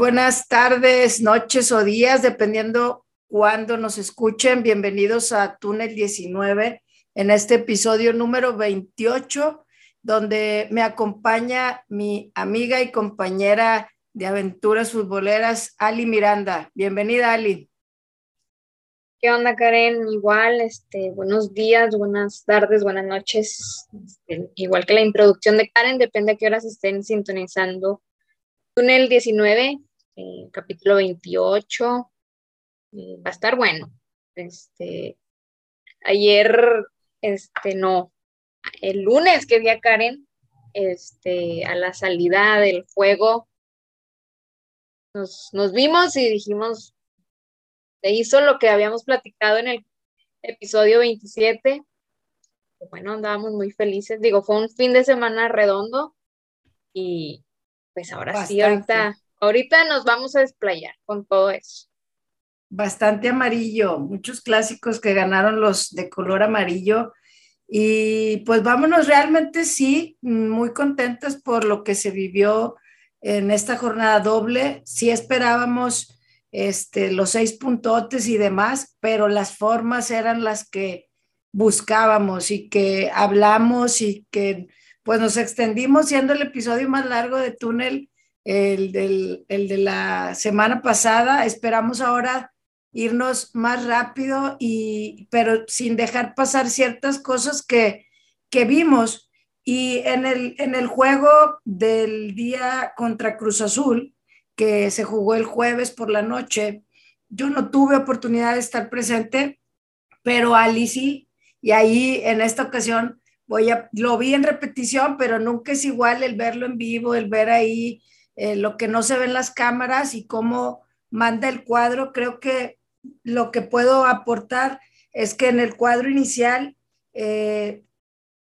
Buenas tardes, noches o días, dependiendo cuándo nos escuchen. Bienvenidos a Túnel 19 en este episodio número 28, donde me acompaña mi amiga y compañera de aventuras futboleras, Ali Miranda. Bienvenida, Ali. ¿Qué onda, Karen? Igual, este, buenos días, buenas tardes, buenas noches. Este, igual que la introducción de Karen, depende a qué horas estén sintonizando Túnel 19, eh, capítulo 28. Eh, va a estar bueno. Este, ayer, este, no, el lunes que vi a Karen, este, a la salida del juego, nos, nos vimos y dijimos, se hizo lo que habíamos platicado en el episodio 27. Bueno, andábamos muy felices. Digo, fue un fin de semana redondo y pues ahora sí, ahorita, ahorita nos vamos a desplayar con todo eso. Bastante amarillo, muchos clásicos que ganaron los de color amarillo. Y pues vámonos realmente sí, muy contentos por lo que se vivió en esta jornada doble. Sí esperábamos este, los seis puntotes y demás, pero las formas eran las que buscábamos y que hablamos y que pues nos extendimos siendo el episodio más largo de túnel, el, del, el de la semana pasada. Esperamos ahora irnos más rápido y pero sin dejar pasar ciertas cosas que, que vimos. Y en el, en el juego del día contra Cruz Azul, que se jugó el jueves por la noche, yo no tuve oportunidad de estar presente, pero Ali sí, y ahí en esta ocasión voy a, lo vi en repetición, pero nunca es igual el verlo en vivo, el ver ahí eh, lo que no se ve en las cámaras y cómo manda el cuadro. Creo que lo que puedo aportar es que en el cuadro inicial eh,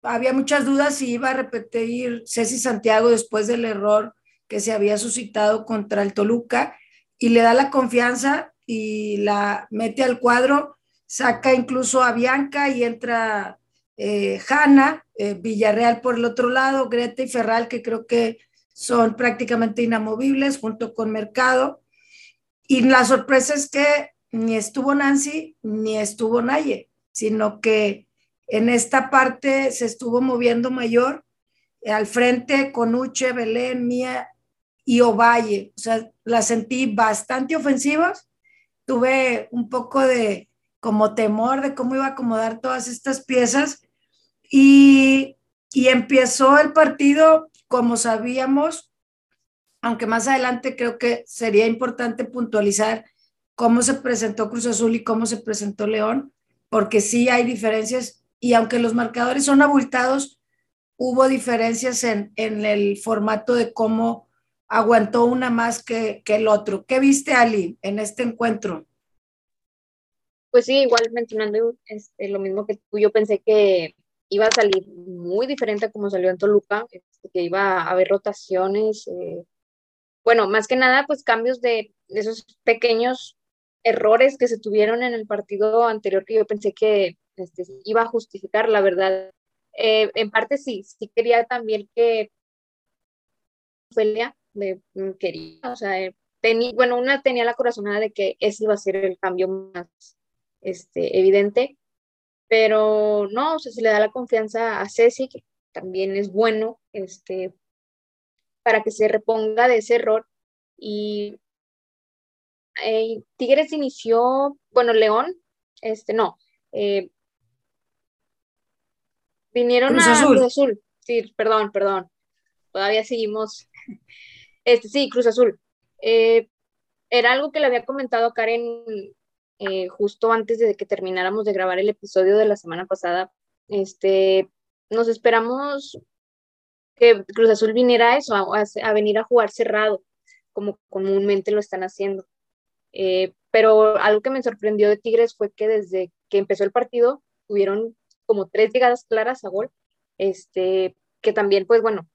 había muchas dudas si iba a repetir Ceci Santiago después del error que se había suscitado contra el Toluca y le da la confianza y la mete al cuadro, saca incluso a Bianca y entra eh, Hanna, eh, Villarreal por el otro lado, Greta y Ferral, que creo que son prácticamente inamovibles, junto con Mercado. Y la sorpresa es que ni estuvo Nancy ni estuvo Naye, sino que en esta parte se estuvo moviendo mayor eh, al frente con Uche, Belén, Mía y Ovalle. O sea, la sentí bastante ofensivas. Tuve un poco de como temor de cómo iba a acomodar todas estas piezas y, empezó el partido como sabíamos, aunque más adelante creo que sería importante puntualizar cómo se presentó Cruz Azul y cómo se presentó León, porque sí hay diferencias y aunque los marcadores son abultados, hubo diferencias en, el formato de cómo aguantó una más que, que, el otro. ¿Qué viste, Ali, en este encuentro? Pues sí, igual mencionando este, lo mismo que tú, yo pensé que iba a salir muy diferente a como salió en Toluca, este, que iba a haber rotaciones, eh, bueno, más que nada, pues cambios de, esos pequeños errores que se tuvieron en el partido anterior que yo pensé que este, iba a justificar, la verdad. Eh, en parte sí, sí quería también que Ophelia me, quería, o sea, eh, tenía, bueno, una tenía la corazonada de que ese iba a ser el cambio más este, evidente, pero no, o sea, se le da la confianza a Ceci, que también es bueno, este, para que se reponga de ese error. Y eh, Tigres inició, bueno, León, este, no, eh, vinieron a Cruz Azul, sí, perdón, perdón, todavía seguimos, este, sí, Cruz Azul. Eh, era algo que le había comentado Karen eh, justo antes de que termináramos de grabar el episodio de la semana pasada, este, nos esperamos que Cruz Azul viniera a eso, a, venir a jugar cerrado, como comúnmente lo están haciendo. Eh, pero algo que me sorprendió de Tigres fue que desde que empezó el partido tuvieron como tres llegadas claras a gol, este, que también, pues bueno,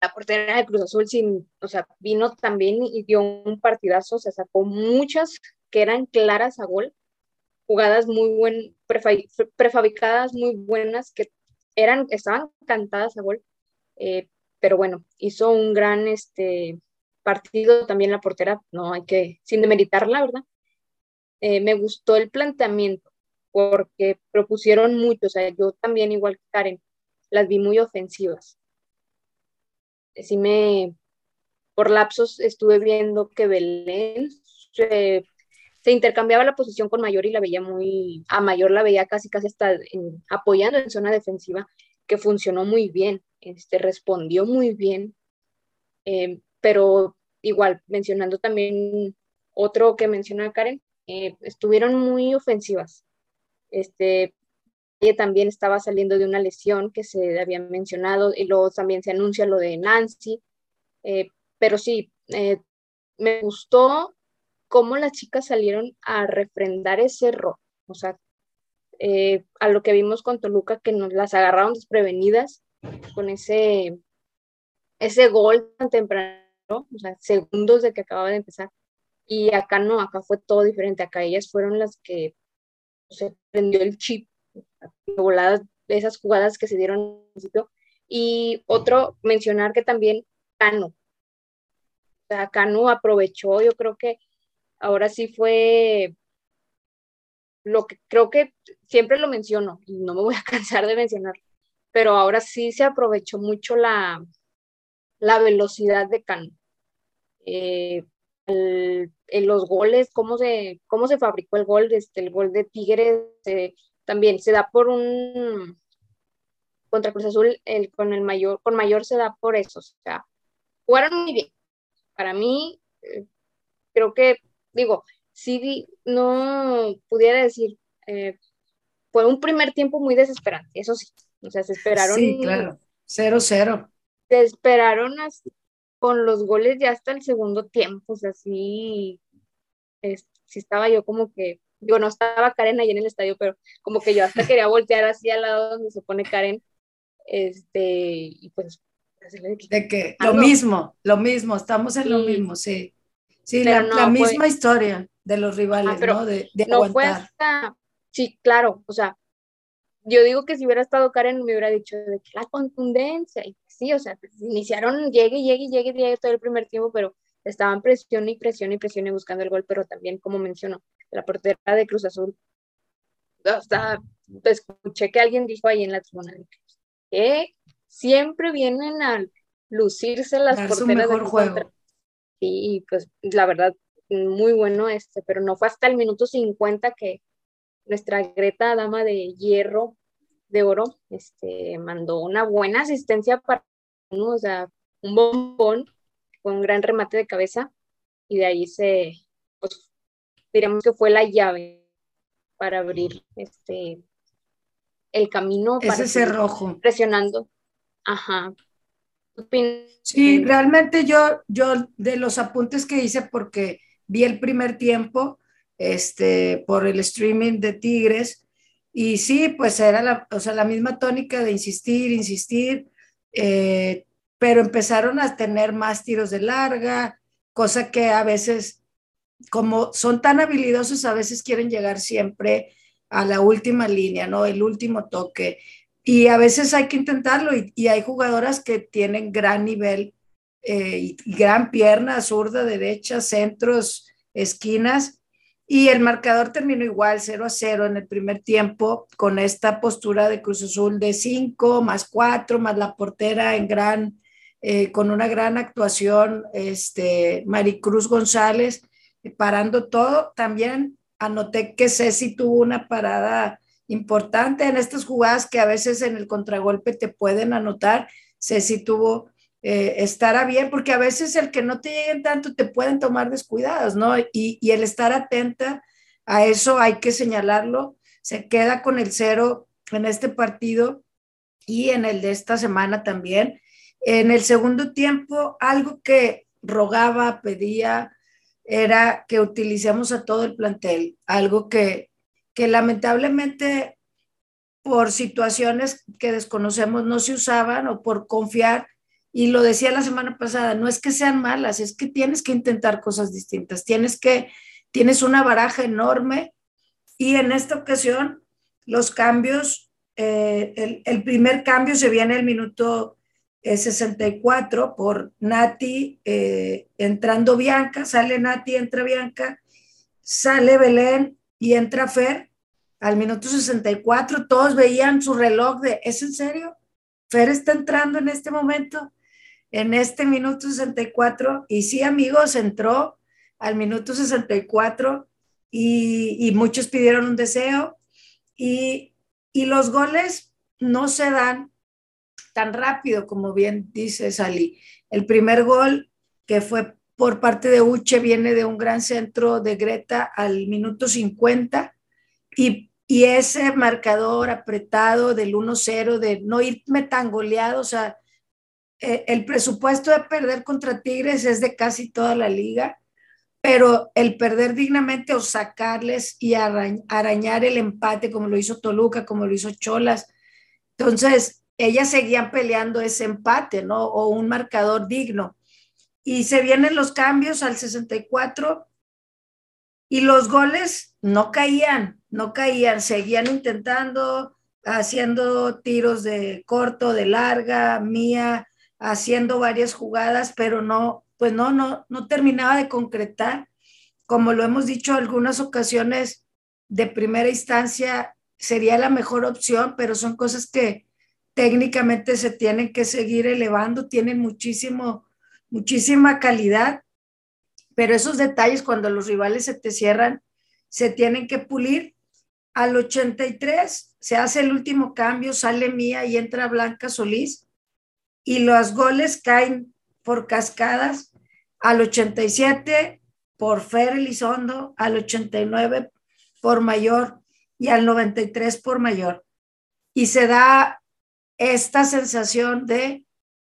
la portera de Cruz Azul sin, o sea, vino también y dio un partidazo, se sacó muchas que eran claras a gol, jugadas muy buenas, prefabricadas muy buenas, que eran, estaban cantadas a gol, eh, pero bueno, hizo un gran, este, partido, también la portera, no hay que, sin demeritarla, ¿verdad? Eh, me gustó el planteamiento porque propusieron mucho, o sea, yo también igual que Karen, las vi muy ofensivas. Sí me, por lapsos estuve viendo que Belén se, intercambiaba la posición con Mayor y la veía muy, a Mayor la veía casi casi hasta apoyando en zona defensiva, que funcionó muy bien, este, respondió muy bien, eh, pero igual, mencionando también otro que menciona Karen, eh, estuvieron muy ofensivas. Este, ella también estaba saliendo de una lesión que se había mencionado y luego también se anuncia lo de Nancy, eh, pero sí, me gustó cómo las chicas salieron a refrendar ese error, o sea, a lo que vimos con Toluca, que nos las agarraron desprevenidas con ese, ese gol tan temprano, o sea, segundos de que acababa de empezar. Y acá no, acá fue todo diferente. Acá ellas fueron las que se prendió el chip, voladas esas jugadas que se dieron al principio. Y otro, mencionar que también Cano. O sea, Cano aprovechó, yo creo que ahora sí fue lo que creo que siempre lo menciono no me voy a cansar de mencionar pero ahora sí se aprovechó mucho la, la velocidad de Cano. Eh, los goles, cómo se, cómo se fabricó el gol, este, el gol de Tigres eh, también se da por un contra Cruz Azul, el, con el mayor, con mayor se da por eso. O sea, jugaron muy bien. Para mí, eh, creo que, digo, sí no pudiera decir, fue un primer tiempo muy desesperante, eso sí, o sea, se esperaron. Sí, claro. Cero, cero. Se esperaron con los goles ya hasta el segundo tiempo. O sea, sí, sí estaba yo como que, digo, no estaba Karen ahí en el estadio, pero como que yo hasta quería voltear así al lado donde se pone Karen. Este, y pues. De que lo mismo, lo mismo, estamos en lo mismo, sí. Sí, la, misma historia de los rivales, ah, ¿no? De, de no Fue hasta, sí, claro, o sea, yo digo que si hubiera estado Karen me hubiera dicho de que la contundencia, y sí, o sea, pues, iniciaron, llegue, llegue, llegue, llegue todo el primer tiempo, pero estaban presión y presión y presión y buscando el gol, pero también, como mencionó, la portera de Cruz Azul, o sea, escuché que alguien dijo ahí en la tribuna que siempre vienen a lucirse las porteras de juego. Y pues la verdad, muy bueno este, pero no fue hasta el minuto 50 que nuestra Greta, dama de hierro, de oro, este, mandó una buena asistencia para, o sea, un bombón con un gran remate de cabeza y de ahí se, pues, diríamos que fue la llave para abrir este el camino ese cerrojo. presionando. Ajá sí realmente yo yo de los apuntes que hice porque vi el primer tiempo este, por el streaming de Tigres. Y sí, pues era la, o sea, la misma tónica de insistir, insistir, eh, pero empezaron a tener más tiros de larga, cosa que a veces, como son tan habilidosos, a veces quieren llegar siempre a la última línea, ¿no? El último toque. Y a veces hay que intentarlo y, hay jugadoras que tienen gran nivel eh, y gran pierna, zurda, derecha, centros, esquinas, y el marcador terminó igual, 0 a 0 en el primer tiempo, con esta postura de Cruz Azul de 5 más 4, más la portera en gran, eh, con una gran actuación, este, Maricruz González, eh, parando todo. También anoté que Ceci tuvo una parada importante en estas jugadas que a veces en el contragolpe te pueden anotar. Ceci tuvo eh, estará bien, porque a veces el que no te lleguen tanto te pueden tomar descuidados, ¿no? Y, y, el estar atenta a eso hay que señalarlo. Se queda con el cero en este partido y en el de esta semana también. En el segundo tiempo, algo que rogaba, pedía, era que utilicemos a todo el plantel, algo que, que lamentablemente por situaciones que desconocemos no se usaban o por confiar y lo decía la semana pasada, no es que sean malas, es que tienes que intentar cosas distintas, tienes que, tienes una baraja enorme y en esta ocasión los cambios, eh, el, primer cambio se viene el minuto 64 por Nati eh, entrando Bianca, sale Nati, entra Bianca, sale Belén y entra Fer al minuto 64. Todos veían su reloj de, ¿es en serio? Fer está entrando en este momento, en este minuto 64. Y sí, amigos, entró al minuto 64 y, y muchos pidieron un deseo. Y, y los goles no se dan tan rápido, como bien dice Sally. El primer gol que fue por parte de Uche viene de un gran centro de Greta al minuto 50 y, y ese marcador apretado del 1-0, de no irme tan goleado, o sea, eh, el presupuesto de perder contra Tigres es de casi toda la liga, pero el perder dignamente o sacarles y arañar el empate como lo hizo Toluca, como lo hizo Cholas. Entonces, ellas seguían peleando ese empate, ¿no? O un marcador digno. Y se vienen los cambios al 64 y los goles no caían, no caían, seguían intentando, haciendo tiros de corto, de larga, mía, haciendo varias jugadas, pero no, pues no, no, no terminaba de concretar. Como lo hemos dicho algunas ocasiones, de primera instancia sería la mejor opción, pero son cosas que, técnicamente se tienen que seguir elevando, tienen muchísimo, muchísima calidad, pero esos detalles cuando los rivales se te cierran, se tienen que pulir. Al 83 se hace el último cambio, sale Mía y entra Blanca Solís y los goles caen por cascadas. Al 87 por Fer Elizondo, al 89 por Mayor y al 93 por Mayor. Y se da esta sensación de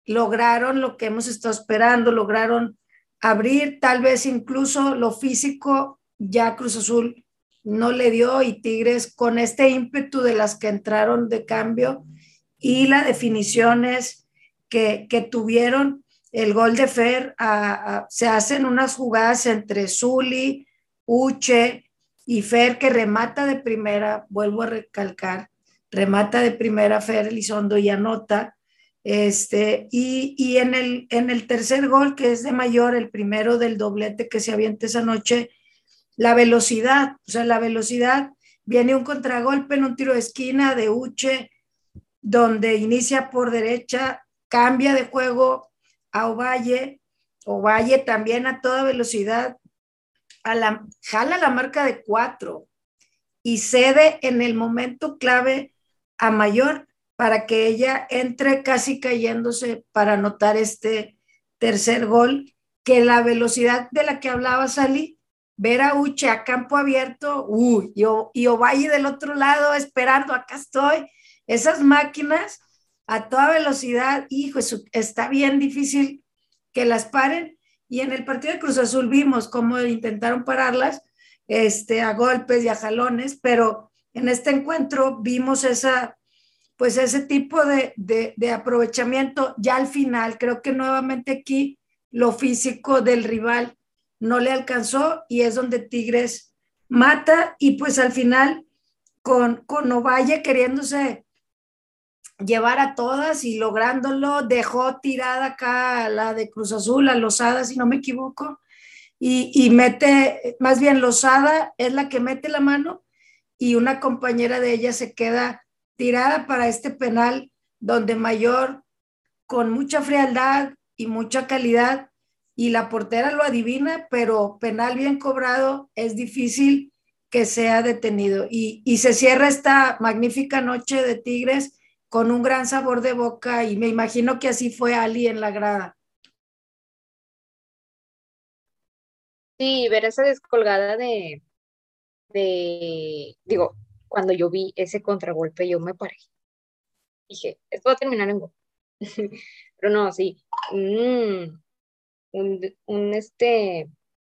lograron lo que hemos estado esperando, lograron abrir tal vez incluso lo físico, ya Cruz Azul no le dio y Tigres con este ímpetu de las que entraron de cambio y las definiciones que, que tuvieron, el gol de Fer, se hacen unas jugadas entre Zuli, Uche y Fer que remata de primera, vuelvo a recalcar, remata de primera Fer Elizondo y anota. Este, y, y en, el, en el tercer gol, que es de mayor, el primero del doblete que se avienta esa noche, la velocidad, o sea, la velocidad, viene un contragolpe en un tiro de esquina de Uche, donde inicia por derecha, cambia de juego a Ovalle, Ovalle también a toda velocidad, a la, jala la marca de cuatro y cede en el momento clave a mayor para que ella entre casi cayéndose para anotar este tercer gol, que la velocidad de la que hablaba Sally, ver a Uche a campo abierto, uy, y, y Ovalle del otro lado esperando, acá estoy, esas máquinas a toda velocidad, hijo, está bien difícil que las paren. Y en el partido de Cruz Azul vimos cómo intentaron pararlas este, a golpes y a jalones, pero en este encuentro vimos esa, pues ese tipo de, de, aprovechamiento ya al final. Creo que nuevamente aquí lo físico del rival no le alcanzó y es donde Tigres mata y pues al final con, con Ovalle queriéndose llevar a todas y lográndolo, dejó tirada acá a la de Cruz Azul, a Losada, si no me equivoco, y, y mete, más bien Losada es la que mete la mano y una compañera de ella se queda tirada para este penal donde Mayor con mucha frialdad y mucha calidad y la portera lo adivina, pero penal bien cobrado es difícil que sea detenido. Y, y, se cierra esta magnífica noche de Tigres con un gran sabor de boca y me imagino que así fue Ali en la grada. Sí, ver esa descolgada de, de, digo, cuando yo vi ese contragolpe, yo me paré. Dije, esto va a terminar en gol. Pero no, sí, un, un, este,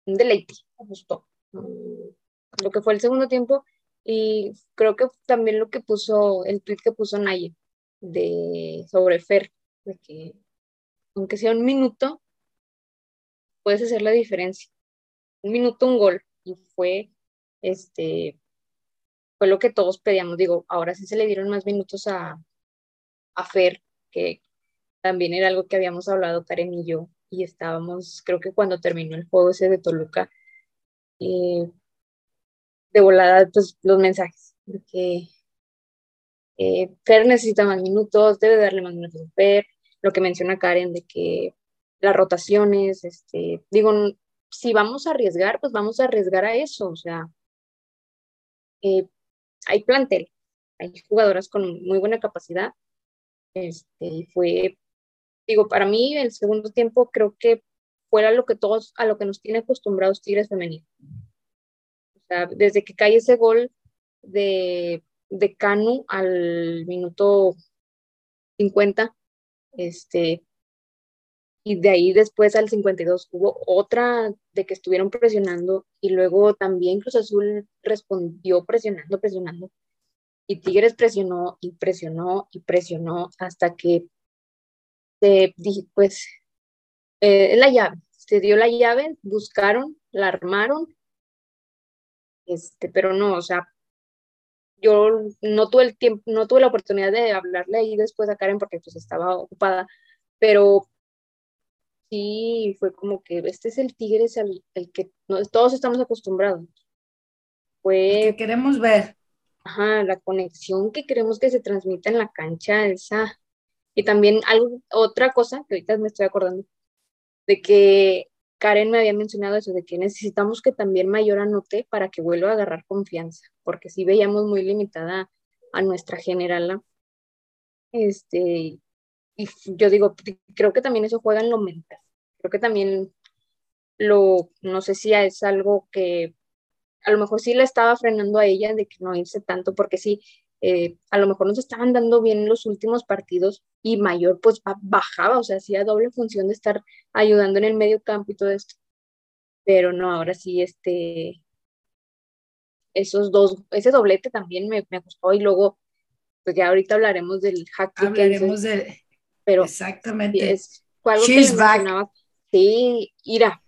un deleite, me. Mm, lo que fue el segundo tiempo y creo que también lo que puso, el tweet que puso Naye de, sobre Fer, de que aunque sea un minuto, puedes hacer la diferencia. Un minuto, un gol. Y fue este, fue lo que todos pedíamos. Digo, ahora sí se le dieron más minutos a, a Fer, que también era algo que habíamos hablado Karen y yo, y estábamos, creo que cuando terminó el juego ese de Toluca, eh, de volada pues, los mensajes de que eh, Fer necesita más minutos, debe darle más minutos a Fer, lo que menciona Karen de que las rotaciones, este, digo, si vamos a arriesgar, pues vamos a arriesgar a eso, o sea, eh, hay plantel, hay jugadoras con muy buena capacidad, este, fue, digo, para mí el segundo tiempo creo que fuera lo que todos, a lo que nos tiene acostumbrados Tigres Femenino. O sea, desde que cae ese gol de, de Canu al minuto 50, este, y de ahí después al 52 hubo otra de que estuvieron presionando y luego también Cruz Azul respondió presionando, presionando. Y Tigres presionó y presionó y presionó hasta que se, pues, eh, la llave, se dio la llave, buscaron, la armaron, este, pero no, o sea, yo no tuve el tiempo, no tuve la oportunidad de hablarle ahí después a Karen porque pues estaba ocupada, pero sí fue como que este es el Tigres al, el que todos estamos acostumbrados. Fue... que queremos ver. Ajá, la conexión que queremos que se transmita en la cancha, esa. Y también algo, otra cosa que ahorita me estoy acordando, de que Karen me había mencionado eso, de que necesitamos que también Mayor anote para que vuelva a agarrar confianza, porque sí veíamos muy limitada a nuestra generala. Este, y yo digo, creo que también eso juega en lo mental. Creo que también lo, no sé si es algo que a lo mejor sí le estaba frenando a ella de que no irse tanto, porque sí, eh, a lo mejor nos estaban dando bien los últimos partidos y Mayor pues bajaba, o sea, hacía doble función de estar ayudando en el medio campo y todo esto. Pero no, ahora sí, este, esos dos, ese doblete también me, me gustó y luego, pues ya ahorita hablaremos del hack. Hablaremos de, pero exactamente. Es, algo She's back. Sí, ira.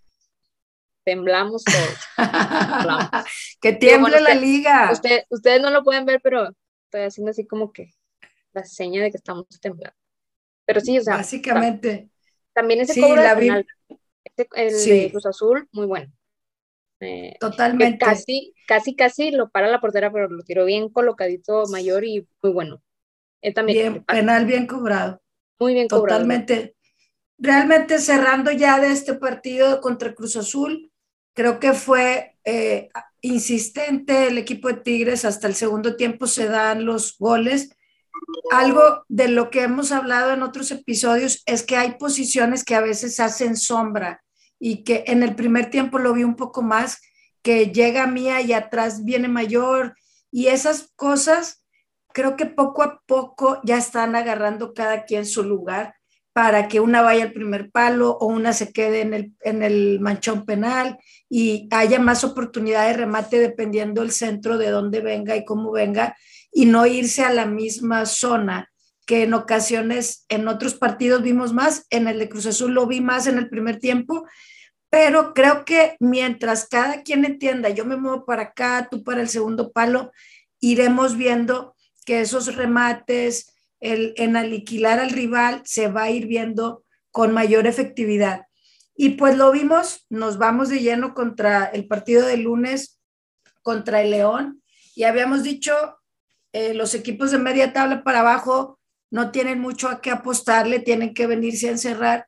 Temblamos todos. que tiemble la liga. ustedes no lo pueden ver, pero estoy haciendo así como que la seña de que estamos temblando. Pero sí, o sea. Básicamente. También ese cobro de penal, el de Cruz Azul, muy bueno. Eh, Totalmente. Casi, casi, casi lo para la portera, pero lo tiró bien colocadito mayor y muy bueno. también, bien, penal bien cobrado. Muy bien cobrado. Totalmente. Realmente cerrando ya de este partido contra Cruz Azul, creo que fue eh, insistente el equipo de Tigres, hasta el segundo tiempo se dan los goles. Algo de lo que hemos hablado en otros episodios es que hay posiciones que a veces hacen sombra y que en el primer tiempo lo vi un poco más, que llega Mía y atrás viene Mayor y esas cosas creo que poco a poco ya están agarrando cada quien su lugar para que una vaya al primer palo o una se quede en el, en el manchón penal y haya más oportunidad de remate dependiendo el centro de dónde venga y cómo venga y no irse a la misma zona que en ocasiones en otros partidos vimos más, en el de Cruz Azul lo vi más en el primer tiempo, pero creo que mientras cada quien entienda, yo me muevo para acá, tú para el segundo palo, iremos viendo que esos remates, el, en aniquilar al rival se va a ir viendo con mayor efectividad. Y pues lo vimos, nos vamos de lleno contra el partido de lunes contra el León y habíamos dicho, eh, los equipos de media tabla para abajo no tienen mucho a qué apostarle, tienen que venirse a encerrar.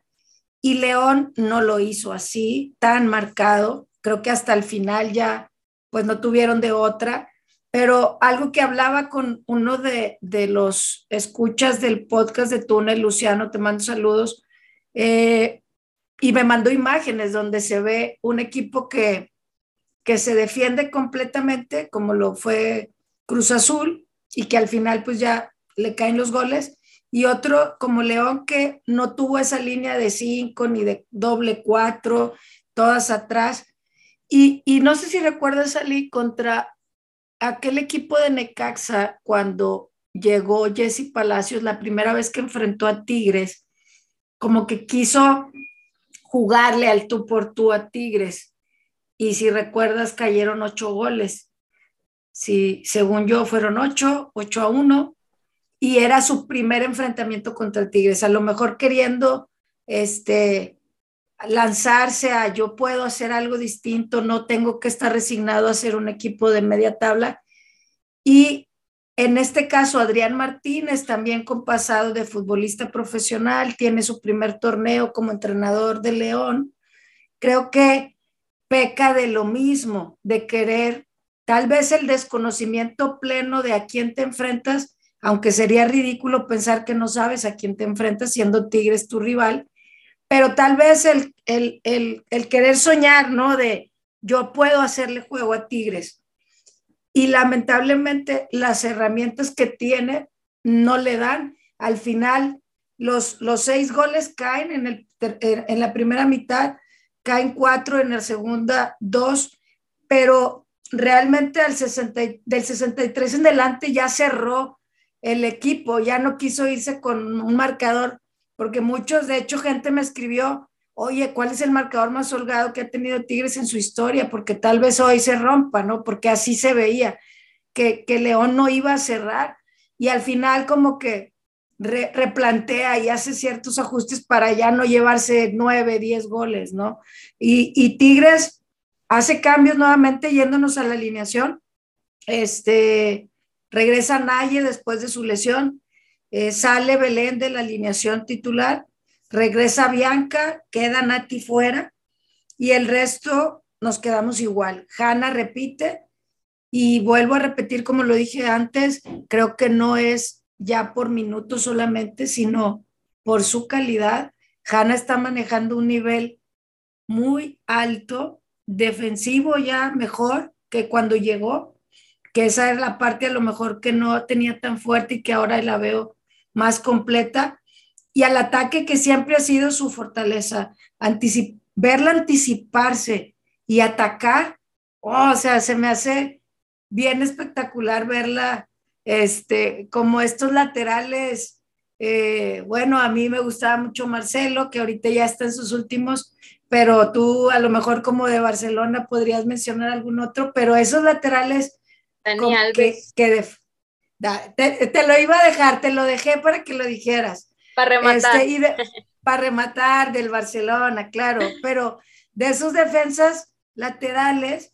Y León no lo hizo así, tan marcado. Creo que hasta el final ya, pues no tuvieron de otra pero algo que hablaba con uno de, los escuchas del podcast de Túnel, Luciano, te mando saludos, eh, y me mandó imágenes donde se ve un equipo que, que se defiende completamente, como lo fue Cruz Azul, y que al final pues ya le caen los goles, y otro como León que no tuvo esa línea de cinco ni de doble cuatro, todas atrás. Y, y no sé si recuerdas, Ali, contra aquel equipo de Necaxa, cuando llegó Jesse Palacios la primera vez que enfrentó a Tigres, como que quiso jugarle al tú por tú a Tigres. Y si recuerdas, cayeron ocho goles. Si, según yo, fueron ocho, ocho a uno. y era su primer enfrentamiento contra Tigres, a lo mejor queriendo este, lanzarse a yo puedo hacer algo distinto, no tengo que estar resignado a ser un equipo de media tabla. Y en este caso, Adrián Martínez, también con pasado de futbolista profesional, tiene su primer torneo como entrenador de León. Creo que peca de lo mismo, de querer tal vez el desconocimiento pleno de a quién te enfrentas, aunque sería ridículo pensar que no sabes a quién te enfrentas siendo Tigres tu rival, pero tal vez el, el, el, el querer soñar, ¿no? De yo puedo hacerle juego a Tigres. Y lamentablemente las herramientas que tiene no le dan. Al final, los, los seis goles caen en, el, en la primera mitad, caen cuatro en la segunda, dos, pero realmente al 60, del 63 en adelante ya cerró el equipo, ya no quiso irse con un marcador porque muchos, de hecho, gente me escribió, oye, ¿cuál es el marcador más holgado que ha tenido Tigres en su historia? Porque tal vez hoy se rompa, ¿no? Porque así se veía, que, que León no iba a cerrar y al final como que replantea y hace ciertos ajustes para ya no llevarse nueve, diez goles, ¿no? Y, y Tigres hace cambios nuevamente yéndonos a la alineación. Este, regresa Naye después de su lesión, eh, sale Belén de la alineación titular, regresa Bianca, queda Nati fuera y el resto nos quedamos igual. Hanna repite y vuelvo a repetir como lo dije antes, creo que no es ya por minutos solamente, sino por su calidad. Hanna está manejando un nivel muy alto, defensivo ya mejor que cuando llegó, que esa es la parte a lo mejor que no tenía tan fuerte y que ahora la veo más completa y al ataque que siempre ha sido su fortaleza, verla anticiparse y atacar, oh, o sea, se me hace bien espectacular verla, este, como estos laterales, eh, bueno, a mí me gustaba mucho Marcelo, que ahorita ya está en sus últimos, pero tú a lo mejor como de Barcelona podrías mencionar algún otro, pero esos laterales Dani Alves. que, te, lo iba a dejar, te lo dejé para que lo dijeras. Para rematar. Este, para rematar del Barcelona, claro, pero de esos defensas laterales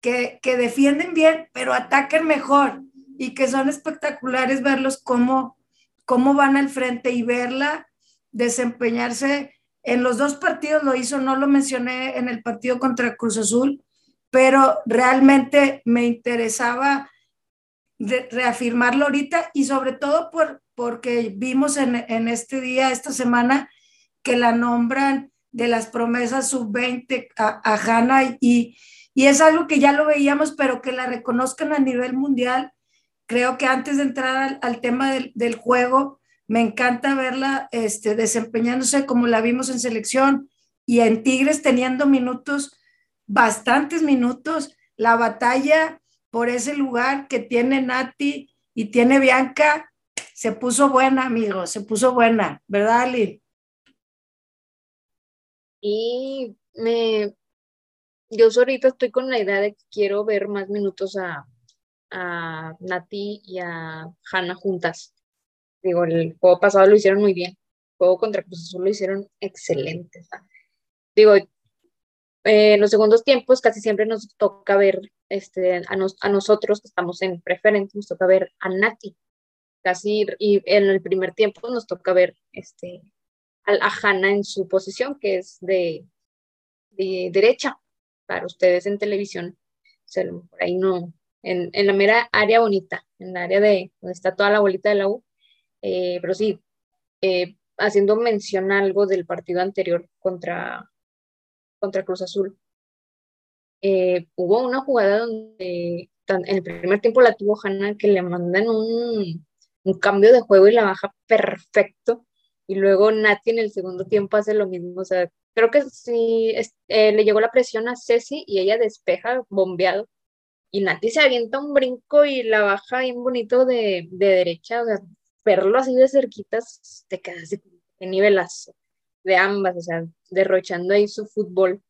que, que defienden bien, pero atacan mejor y que son espectaculares verlos cómo, cómo van al frente y verla desempeñarse. En los dos partidos lo hizo, no lo mencioné en el partido contra Cruz Azul, pero realmente me interesaba reafirmarlo ahorita y sobre todo por, porque vimos en, en, este día, esta semana, que la nombran de las promesas sub-20 a, a Hanna y, y es algo que ya lo veíamos, pero que la reconozcan a nivel mundial. Creo que antes de entrar al, al tema del, del, juego, me encanta verla este, desempeñándose como la vimos en selección y en Tigres teniendo minutos, bastantes minutos. La batalla por ese lugar que tiene Nati y tiene Bianca, se puso buena, amigo, se puso buena, ¿verdad, Ali? Y me, yo ahorita estoy con la idea de que quiero ver más minutos a, a Nati y a Hanna juntas. Digo, el juego pasado lo hicieron muy bien. El juego contra Cruz Azul lo hicieron excelente. Digo, eh, en los segundos tiempos casi siempre nos toca ver este, a, nosotros que estamos en preferente, nos toca ver a Nati. Casi, y en el primer tiempo nos toca ver este, a, Hanna en su posición, que es de, de derecha, para ustedes en televisión. por ahí no, en, en, la mera área bonita, en la área de donde está toda la bolita de la U. Eh, pero sí, eh, haciendo mención algo del partido anterior contra, contra Cruz Azul. Eh, hubo una jugada donde en el primer tiempo la tuvo Hanna que le mandan un, cambio de juego y la baja perfecto. Y luego Nati en el segundo tiempo hace lo mismo. O sea, creo que sí eh, le llegó la presión a Ceci y ella despeja bombeado. Y Nati se avienta un brinco y la baja bien bonito de, de derecha. O sea, verlo así de cerquitas te quedas de, de nivelazo de ambas, o sea, derrochando ahí su fútbol.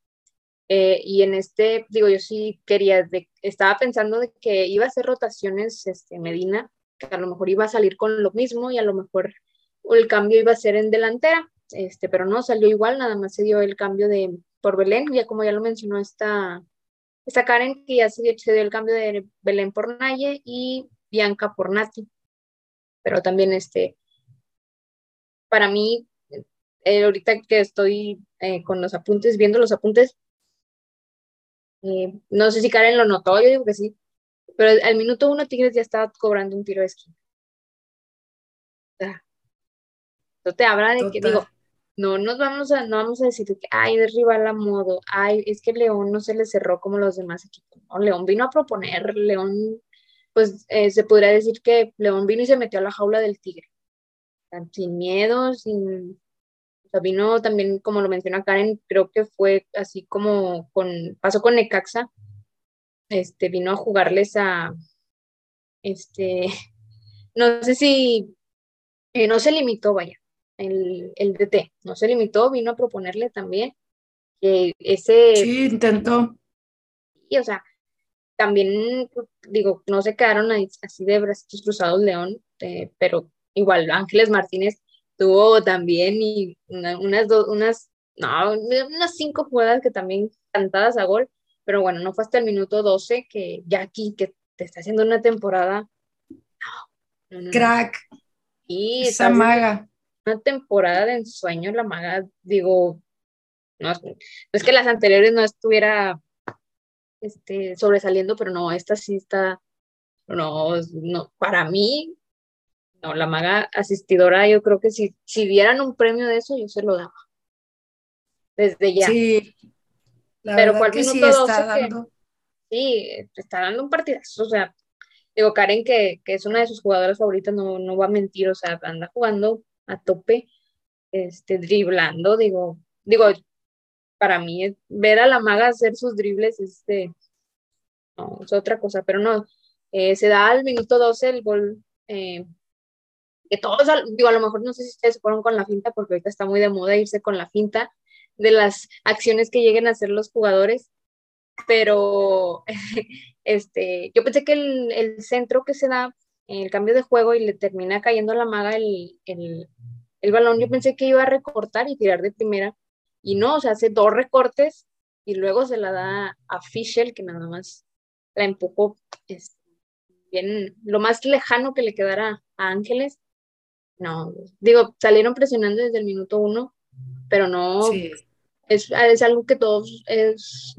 Eh, y en este, digo, yo sí quería, estaba pensando de que iba a hacer rotaciones este, Medina que a lo mejor iba a salir con lo mismo y a lo mejor el cambio iba a ser en delantera, este, pero no salió igual, nada más se dio el cambio de por Belén, ya como ya lo mencionó esta, esta Karen, que ya se dio, se dio el cambio de Belén por Naye y Bianca por Nati. Pero también este, para mí, eh, ahorita que estoy eh, con los apuntes, viendo los apuntes, eh, no sé si Karen lo notó, yo digo que sí, pero al minuto uno Tigres ya estaba cobrando un tiro de esquina. Esto te habla de que, digo, no nos vamos a, no vamos a decir que, ay, derriba la modo, ay, es que León no se le cerró como los demás equipos. No, León vino a proponer, León, pues se podría decir que León vino y se metió a la jaula del Tigre sin miedo, sin... O sea, vino también, como lo menciona Karen, creo que fue así como con, pasó con Necaxa, este, vino a jugarles a, este, no sé si, eh, no se limitó, vaya, el, el DT, no se limitó, vino a proponerle también que ese... Sí, intentó. Y, o sea, también, digo, no se quedaron así de brazos cruzados León, eh, pero igual Ángeles Martínez tuvo también y unas, dos, unas, no, unas cinco jugadas que también cantadas a gol, pero bueno, no fue hasta el minuto 12 que ya aquí, que te está haciendo una temporada. Crack. Y esa maga. Una temporada de ensueño, la maga, digo, no, es que las anteriores no estuviera este, sobresaliendo, pero no, esta sí está, no, no, para mí no, la maga asistidora, yo creo que si, si dieran un premio de eso, yo se lo daba. Desde ya. Sí. Pero cual sí está dando. sí, está dando un partidazo. O sea, digo, Karen, que, que es una de sus jugadoras favoritas, no, no va a mentir, o sea, anda jugando a tope, este, driblando, digo, digo, para mí ver a la maga hacer sus dribles este, no, es otra cosa, pero no, eh, se da al minuto 12 el gol eh, que todos, digo, a lo mejor no sé si ustedes fueron con la finta, porque ahorita está muy de moda irse con la finta de las acciones que lleguen a hacer los jugadores, pero este, yo pensé que el, el centro que se da, el cambio de juego y le termina cayendo a la maga el, el, el balón, yo pensé que iba a recortar y tirar de primera, y no, o sea, hace dos recortes y luego se la da a Fischel, que nada más la empujó este, bien, lo más lejano que le quedara a Ángeles, no, digo, salieron presionando desde el minuto uno, pero no, es, es, algo que todos, es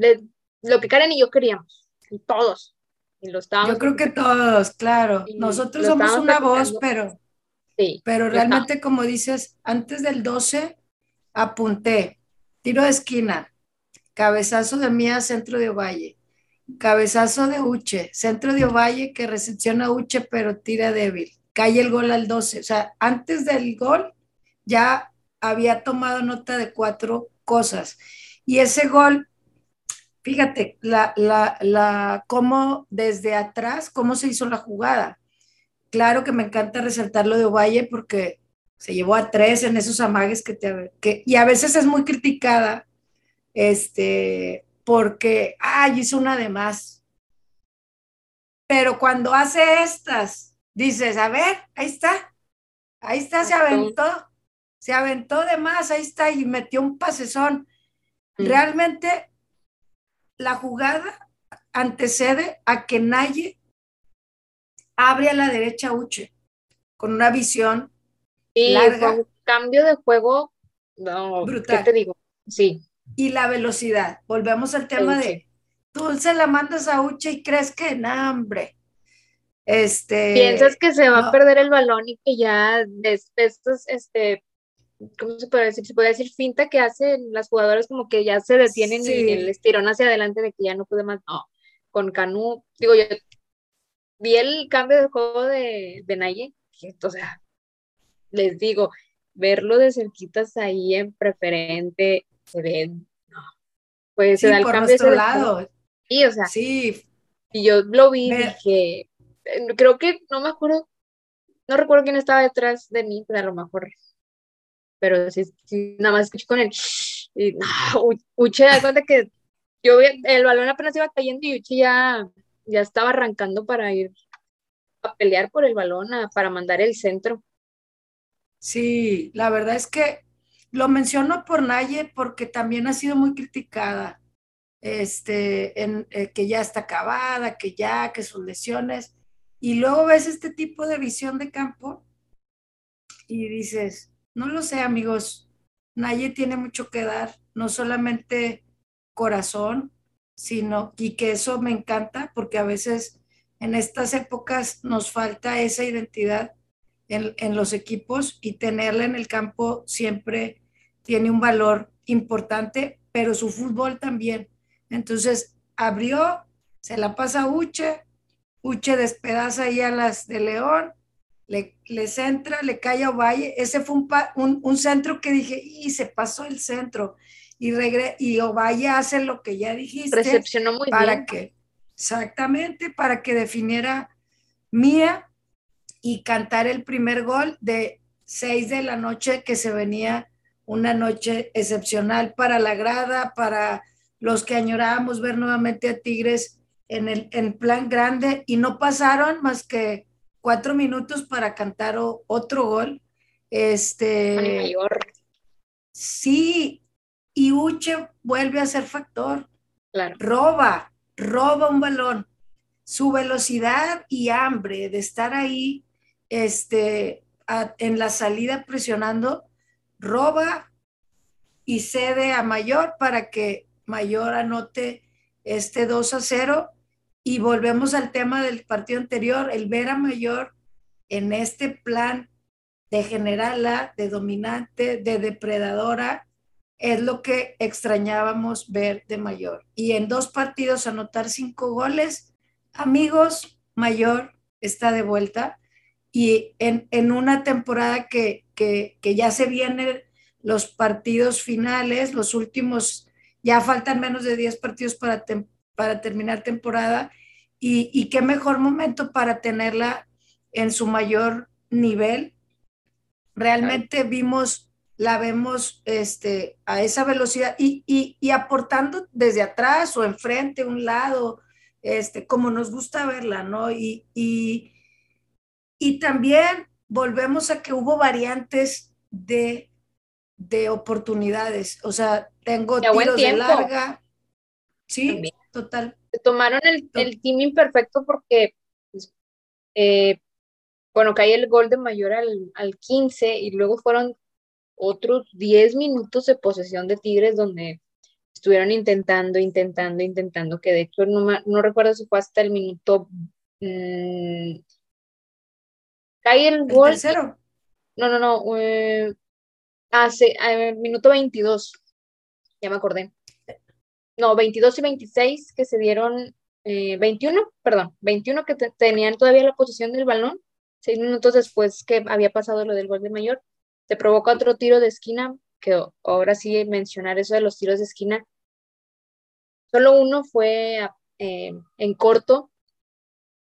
lo que Karen y yo queríamos, todos, y lo estábamos. Yo creo que todos, claro, nosotros somos una voz, pero, sí, pero realmente como dices, antes del 12 apunté, tiro de esquina, cabezazo de Mía, centro de Ovalle, cabezazo de Uche, centro de Ovalle que recepciona Uche pero tira débil cae el gol al 12. O sea, antes del gol ya había tomado nota de cuatro cosas. Y ese gol, fíjate, la, la, la, cómo desde atrás, cómo se hizo la jugada. Claro que me encanta resaltar lo de Ovalle porque se llevó a tres en esos amagues que te... Que, y a veces es muy criticada, este, porque, ay, hizo una de más. Pero cuando hace estas dices, a ver, ahí está, ahí está, se aventó, se aventó de más, ahí está, y metió un pasezón. Mm. Realmente la jugada antecede a que Naye abre a la derecha Uche, con una visión y larga. Cambio de juego, no, brutal. ¿qué te digo? Sí. Y la velocidad. Volvemos al tema de, tú se la mandas a Uche y crees que, no, hombre, este, Piensas que se va a perder el balón y que ya de, estos, este, ¿cómo se puede decir? Se puede decir finta que hacen las jugadoras como que ya se detienen y el estirón hacia adelante de que ya no puede más. No, con Canú, digo yo, vi el cambio de juego de, de Naye, o sea, les digo, verlo de cerquitas ahí en preferente, se ve, no, pues se da el cambio de lado. Sí, o sea, sí. Y yo lo vi y dije, creo que, no me acuerdo, no recuerdo quién estaba detrás de mí, pero a lo mejor, pero sí, nada más escuché con él, y Uche, da cuenta que yo el balón apenas iba cayendo y Uche ya, ya estaba arrancando para ir a pelear por el balón, para mandar el centro. Sí, la verdad es que lo menciono por Naye porque también ha sido muy criticada, este, eh, que ya está acabada, que ya, que sus lesiones, y luego ves este tipo de visión de campo y dices, no lo sé amigos, Naye tiene mucho que dar, no solamente corazón, sino, y que eso me encanta porque a veces en estas épocas nos falta esa identidad en, los equipos y tenerla en el campo siempre tiene un valor importante, pero su fútbol también. Entonces abrió, se la pasa a Uche, Uche despedaza ahí a las de León, le, centra, le cae a Ovalle. Ese fue un, un, centro que dije, y se pasó el centro. Y, regre y Ovalle hace lo que ya dijiste. Recepcionó muy para bien. Que, exactamente, para que definiera Mía y cantar el primer gol de seis de la noche que se venía una noche excepcional para la grada, para los que añorábamos ver nuevamente a Tigres en el en plan grande y no pasaron más que cuatro minutos para cantar otro gol. Este, mayor. Sí, y Uche vuelve a ser factor. Claro. Roba, roba un balón. Su velocidad y hambre de estar ahí este, en la salida presionando, roba y cede a Mayor para que Mayor anote este 2 a 0. Y volvemos al tema del partido anterior, el ver a Mayor en este plan de generala, de dominante, de depredadora, es lo que extrañábamos ver de Mayor. Y en dos partidos anotar cinco goles, amigos, Mayor está de vuelta y en, una temporada que, ya se vienen los partidos finales, los últimos, ya faltan menos de 10 partidos para, para terminar temporada, y, qué mejor momento para tenerla en su mayor nivel. Realmente vimos, la vemos este, a esa velocidad y, y, aportando desde atrás o enfrente, un lado, este, como nos gusta verla, ¿no? Y, y, y también volvemos a que hubo variantes de, de oportunidades. O sea, tengo tiros de larga. Sí, total. tomaron el, el team imperfecto porque, pues, eh, bueno, cae el gol de mayor al, al 15 y luego fueron otros 10 minutos de posesión de Tigres donde estuvieron intentando, intentando, intentando, que de hecho no, no recuerdo si fue hasta el minuto mm, Cae el, gol. Tercero. No, no, no. Eh, hace eh, minuto 22. Ya me acordé. No, 22 y 26 que se dieron. 21, eh, perdón, 21 que tenían todavía la posición del balón. Seis minutos después que había pasado lo del gol de mayor. Se provoca otro tiro de esquina. Que ahora sí mencionar eso de los tiros de esquina. Solo uno fue en corto,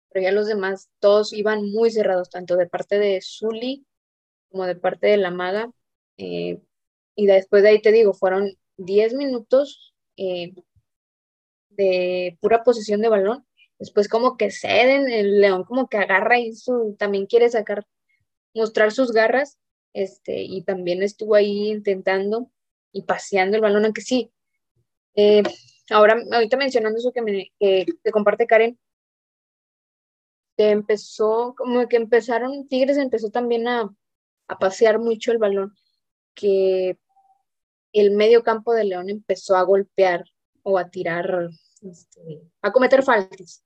pero ya los demás todos iban muy cerrados, tanto de parte de Zully como de parte de la maga. Eh, y después de ahí te digo, fueron 10 minutos eh, de pura posición de balón. Después como que ceden, el león como que agarra y su, también quiere sacar, mostrar sus garras, este, y también estuvo ahí intentando y paseando el balón, aunque sí. Eh, ahora, ahorita mencionando eso que, me, que comparte Karen, empezó, como que empezaron, Tigres empezó también a, pasear mucho el balón, que el medio campo de León empezó a golpear o a tirar, este, a cometer faltas.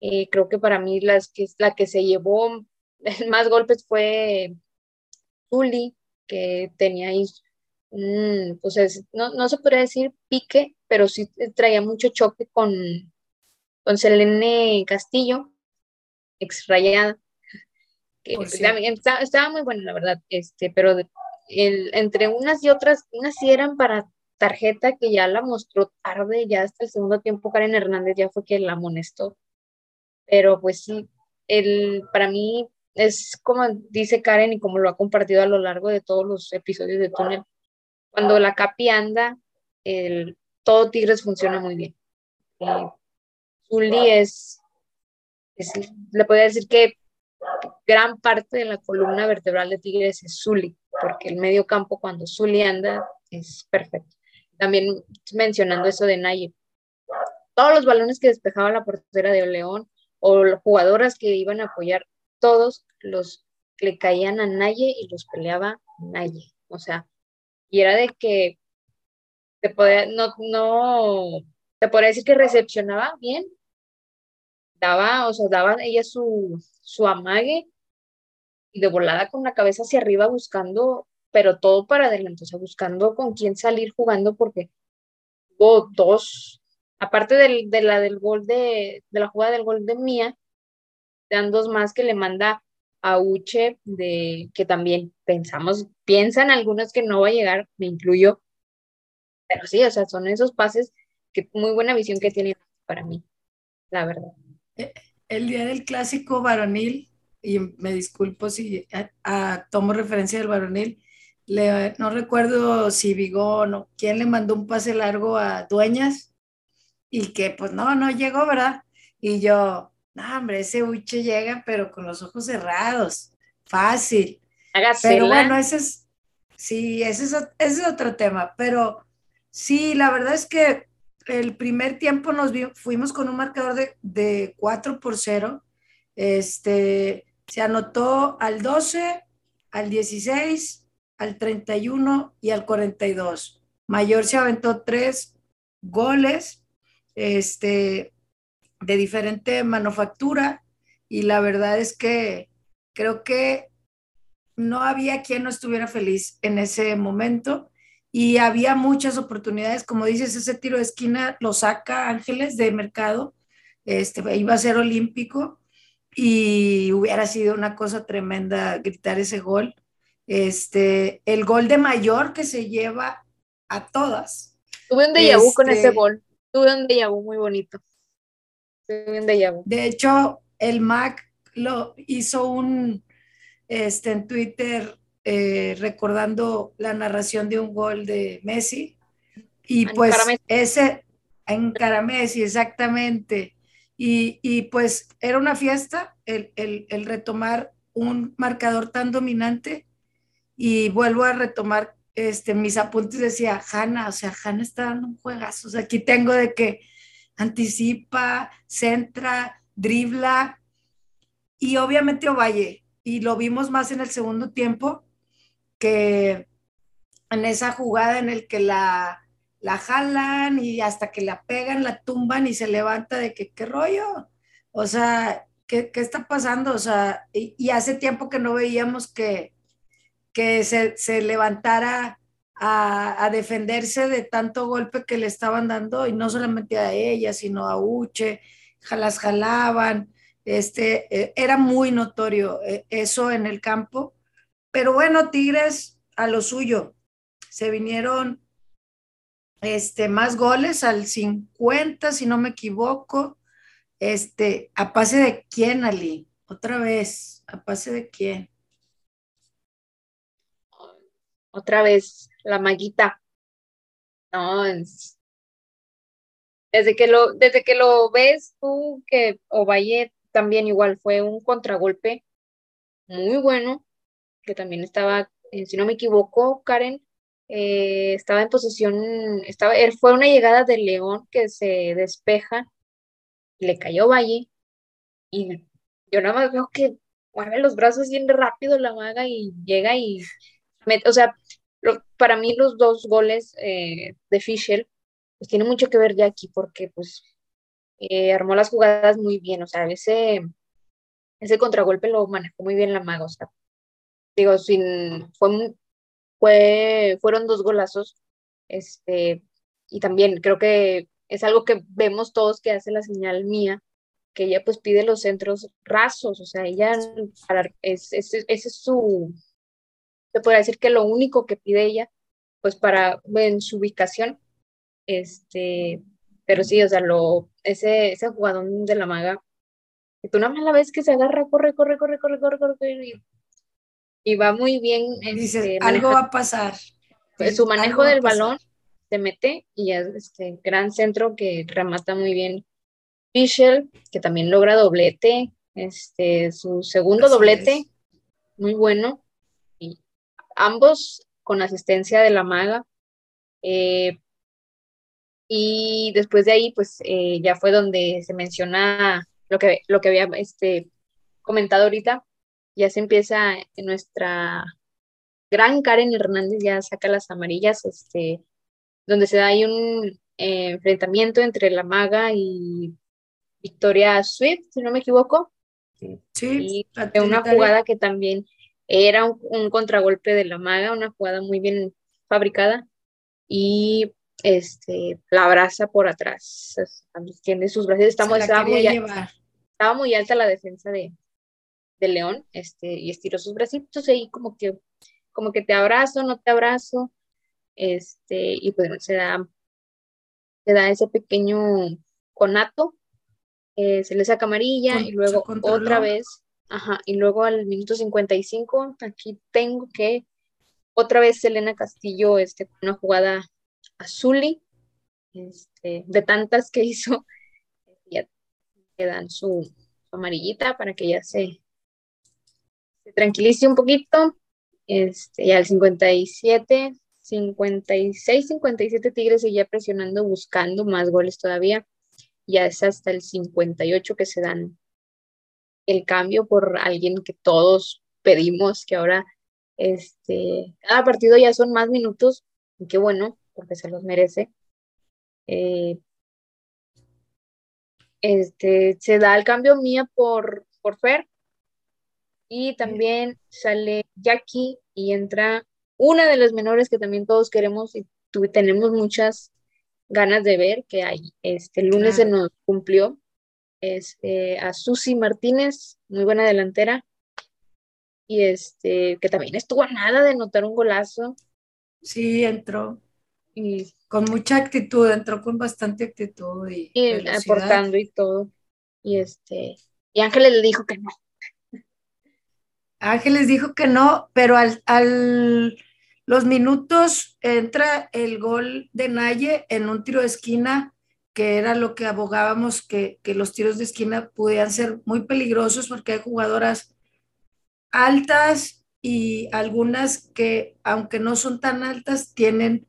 Eh, creo que para mí las que, la que se llevó más golpes fue Zuli, que tenía ahí, pues no, no se podría decir pique, pero sí traía mucho choque con, con Selene Castillo, exrayada. Que estaba, muy buena, la verdad, este, pero el, entre unas y otras, unas sí eran para tarjeta que ya la mostró tarde, ya hasta el segundo tiempo Karen Hernández ya fue quien la amonestó. Pero pues sí, el, para mí es como dice Karen y como lo ha compartido a lo largo de todos los episodios de Túnel, cuando la Capi anda, el, todo Tigres funciona muy bien. Zully es le podría decir que gran parte de la columna vertebral de Tigres es Zully, porque el medio campo cuando Zully anda es perfecto. También mencionando eso de Naye, todos los balones que despejaba la portera de León o las jugadoras que iban a apoyar, todos los le caían a Naye y los peleaba Naye. O sea, y era de que te podía, no, no, te podría decir que recepcionaba bien, daba, o sea, daba ella su, su amague y de volada con la cabeza hacia arriba buscando, pero todo para adelante, o sea, buscando con quién salir jugando porque hubo dos, aparte del, de la del gol de, de la jugada del gol de Mía, dan dos más que le manda a Uche, de, que también pensamos, piensan algunos que no va a llegar, me incluyo, pero sí, o sea, son esos pases que muy buena visión que tienen para mí, la verdad. Eh, el día del clásico varonil, y me disculpo si tomo referencia del varonil, le, no recuerdo si Vigón o quién le mandó un pase largo a Dueñas y que pues no, no llegó, ¿verdad? Y yo, no, hombre, ese Uche llega, pero con los ojos cerrados, fácil. Pero bueno, ese es, sí, ese es, ese es otro tema, pero sí, la verdad es que el primer tiempo nos fuimos con un marcador de, de 4 por 0. Este, se anotó al 12, al 16, al 31 y al 42. Mayor se aventó tres goles este, de diferente manufactura y la verdad es que creo que no había quien no estuviera feliz en ese momento y había muchas oportunidades, como dices, ese tiro de esquina lo saca Ángeles de mercado, este, iba a ser olímpico y hubiera sido una cosa tremenda gritar ese gol. Este, el gol de mayor que se lleva a todas. Tuve un déjà vu con ese este, gol, tuve un déjà vu muy bonito. Tuve un déjà vu. De hecho, el Mac lo hizo un, este, en Twitter, eh, recordando la narración de un gol de Messi. Y pues ese, en Caramesi, exactamente. Y, pues era una fiesta el, retomar un marcador tan dominante. Y vuelvo a retomar este, mis apuntes, decía Hanna, o sea, Hanna está dando un juegazo. O sea, aquí tengo de que anticipa, centra, dribla. Y obviamente Ovalle, y lo vimos más en el segundo tiempo, que en esa jugada en el que la, la jalan y hasta que la pegan, la tumban y se levanta de que, ¿qué rollo? O sea, ¿qué, qué está pasando? O sea, y, hace tiempo que no veíamos que, que se, se levantara a, defenderse de tanto golpe que le estaban dando, y no solamente a ella, sino a Uche, las jalaban, este, eh, era muy notorio eh, eso en el campo pero bueno, Tigres a lo suyo. Se vinieron este, más goles al 50, si no me equivoco. Este, ¿a pase de quién, Ali? Otra vez, ¿a pase de quién? Otra vez, la maguita. Desde que lo, desde que lo ves tú, que Ovalle también igual fue un contragolpe muy bueno que también estaba, eh, si no me equivoco, Karen, eh, estaba en posesión, estaba, fue una llegada del León que se despeja, le cayó Valle, y yo nada más veo que mueve los brazos bien rápido la maga y llega y mete, o sea, para mí los dos goles eh, de Fischel, pues tiene mucho que ver ya aquí porque pues armó las jugadas muy bien, o sea, ese, ese contragolpe lo manejó muy bien la maga, o sea, digo, sin, fue, fue, fueron dos golazos, este, y también creo que es algo que vemos todos que hace la señal mía, que ella pues pide los centros rasos, o sea, ella es, es, ese es su, se podría decir que lo único que pide ella, pues para, en su ubicación, este, pero sí, o sea, lo, ese, ese jugador de la maga, que tú nada más la ves que se agarra, corre, corre, corre, corre, corre, corre, corre y y va muy bien. Dices, este, algo va a pasar. Pues, su manejo del balón se mete y es este gran centro que remata muy bien Fischel, que también logra doblete. este, su segundo doblete, muy bueno, y ambos con asistencia de la maga. Eh, y después de ahí, pues eh, ya fue donde se menciona lo que, lo que había este, comentado ahorita, ya se empieza en nuestra gran Karen Hernández, ya saca las amarillas, este, donde se da ahí un eh, enfrentamiento entre la maga y Victoria Swift, si no me equivoco. Sí, y una jugada que también era un, contragolpe de la maga, una jugada muy bien fabricada. Y este la abraza por atrás, tiene sus brazos, estaba, muy, estaba muy alta la defensa de, de León, este, y estiró sus bracitos ahí como que, como que te abrazo, no te abrazo, este, y pues se da, se da ese pequeño conato, eh, se le saca amarilla y luego otra vez, ajá, y luego al minuto 55, aquí tengo que otra vez Selena Castillo, este, con una jugada azuli, este, de tantas que hizo, ya le dan su, amarillita para que ya se, se tranquilice un poquito. Este, y al 57, 56, 57 Tigres seguía presionando, buscando más goles todavía. Ya es hasta el 58 que se dan el cambio por alguien que todos pedimos, que ahora este, cada partido ya son más minutos, y qué bueno, porque se los merece. Eh, este, se da el cambio mía por, por Fer y también sale Jackie y entra una de las menores que también todos queremos y tenemos muchas ganas de ver, que hay, este lunes se nos cumplió, este, a Susi Martínez, muy buena delantera, y este, que también estuvo a nada de notar un golazo. Sí, entró. Y con mucha actitud, entró con bastante actitud y, aportando y todo. Y este, y Ángeles le dijo que no. Ángeles dijo que no, pero al, al los minutos entra el gol de Naye en un tiro de esquina, que era lo que abogábamos que, que los tiros de esquina podían ser muy peligrosos porque hay jugadoras altas y algunas que, aunque no son tan altas, tienen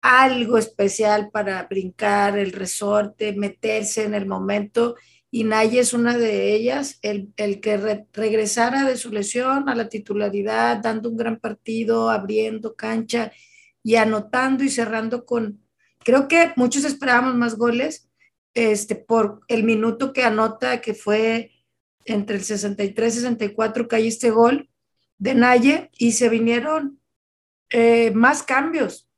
algo especial para brincar el resorte, meterse en el momento y Naye es una de ellas, el, que regresara de su lesión a la titularidad, dando un gran partido, abriendo cancha y anotando y cerrando con, creo que muchos esperábamos más goles este, por el minuto que anota, que fue entre el 63 y 64 que hay este gol de Naye y se vinieron eh, más cambios,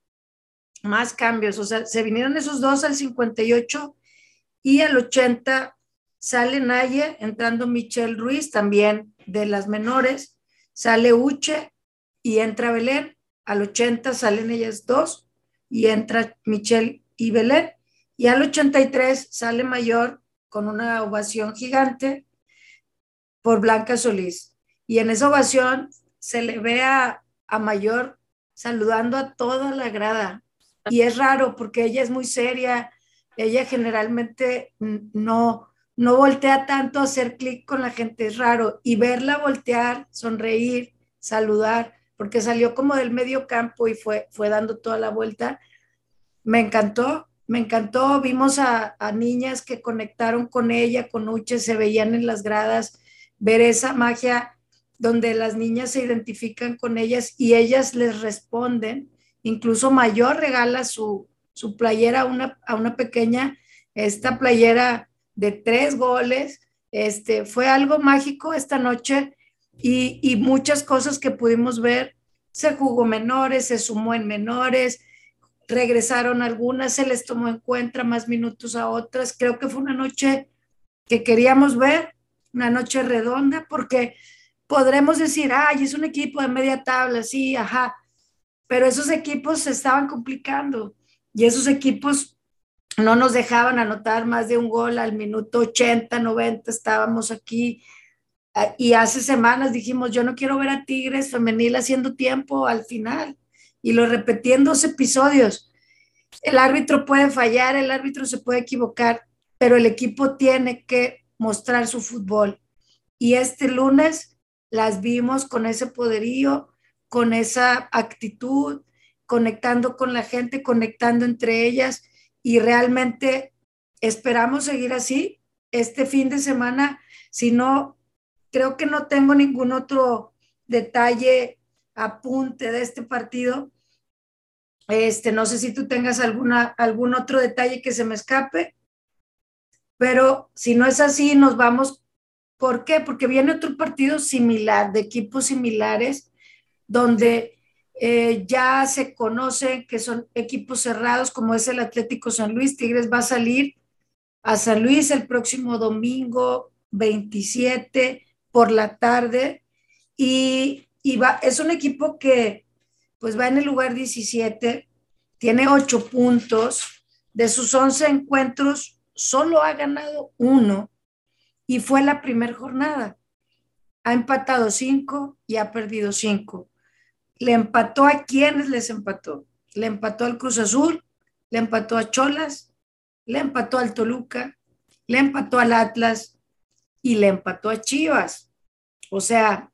más cambios, o sea, se vinieron esos dos al 58 y al 80 sale Naye, entrando Michelle Ruiz, también de las menores, sale Uche y entra Belén, al 80 salen ellas dos y entra Michelle y Belén, y al 83 sale Mayor con una ovación gigante por Blanca Solís. Y en esa ovación se le ve a, a Mayor saludando a toda la grada. Y es raro porque ella es muy seria, ella generalmente no, no voltea tanto a hacer clic con la gente, es raro. Y verla voltear, sonreír, saludar, porque salió como del medio campo y fue, fue dando toda la vuelta, me encantó, me encantó. Vimos a, niñas que conectaron con ella, con Uche, se veían en las gradas, ver esa magia donde las niñas se identifican con ellas y ellas les responden. Incluso Mayor regala su, su playera a una, a una pequeña, esta playera de tres goles. Este, fue algo mágico esta noche y, muchas cosas que pudimos ver. Se jugó menores, se sumó en menores, regresaron algunas, se les tomó en cuenta más minutos a otras. Creo que fue una noche que queríamos ver, una noche redonda, porque podremos decir, ay, es un equipo de media tabla, sí, ajá, pero esos equipos se estaban complicando y esos equipos no nos dejaban anotar más de un gol al minuto 80, 90, estábamos aquí. Ah, y hace semanas dijimos, yo no quiero ver a Tigres femenil haciendo tiempo al final. Y lo repetí en dos episodios. El árbitro puede fallar, el árbitro se puede equivocar, pero el equipo tiene que mostrar su fútbol. y este lunes las vimos con ese poderío, con esa actitud, conectando con la gente, conectando entre ellas y realmente esperamos seguir así este fin de semana. Si no, creo que no tengo ningún otro detalle, apunte de este partido. Este, no sé si tú tengas alguna, algún otro detalle que se me escape, pero si no es así, nos vamos. ¿Por qué? Porque viene otro partido similar, de equipos similares, donde eh, ya se conocen que son equipos cerrados, como es el Atlético San Luis. Tigres va a salir a San Luis el próximo domingo 27 por la tarde y, es un equipo que pues va en el lugar 17, tiene 8 puntos, de sus 11 encuentros solo ha ganado uno y fue la primera jornada. Ha empatado 5 y ha perdido 5 le empató a quienes les empató. Le empató al Cruz Azul, le empató a Cholas, le empató al Toluca, le empató al Atlas y le empató a Chivas. O sea,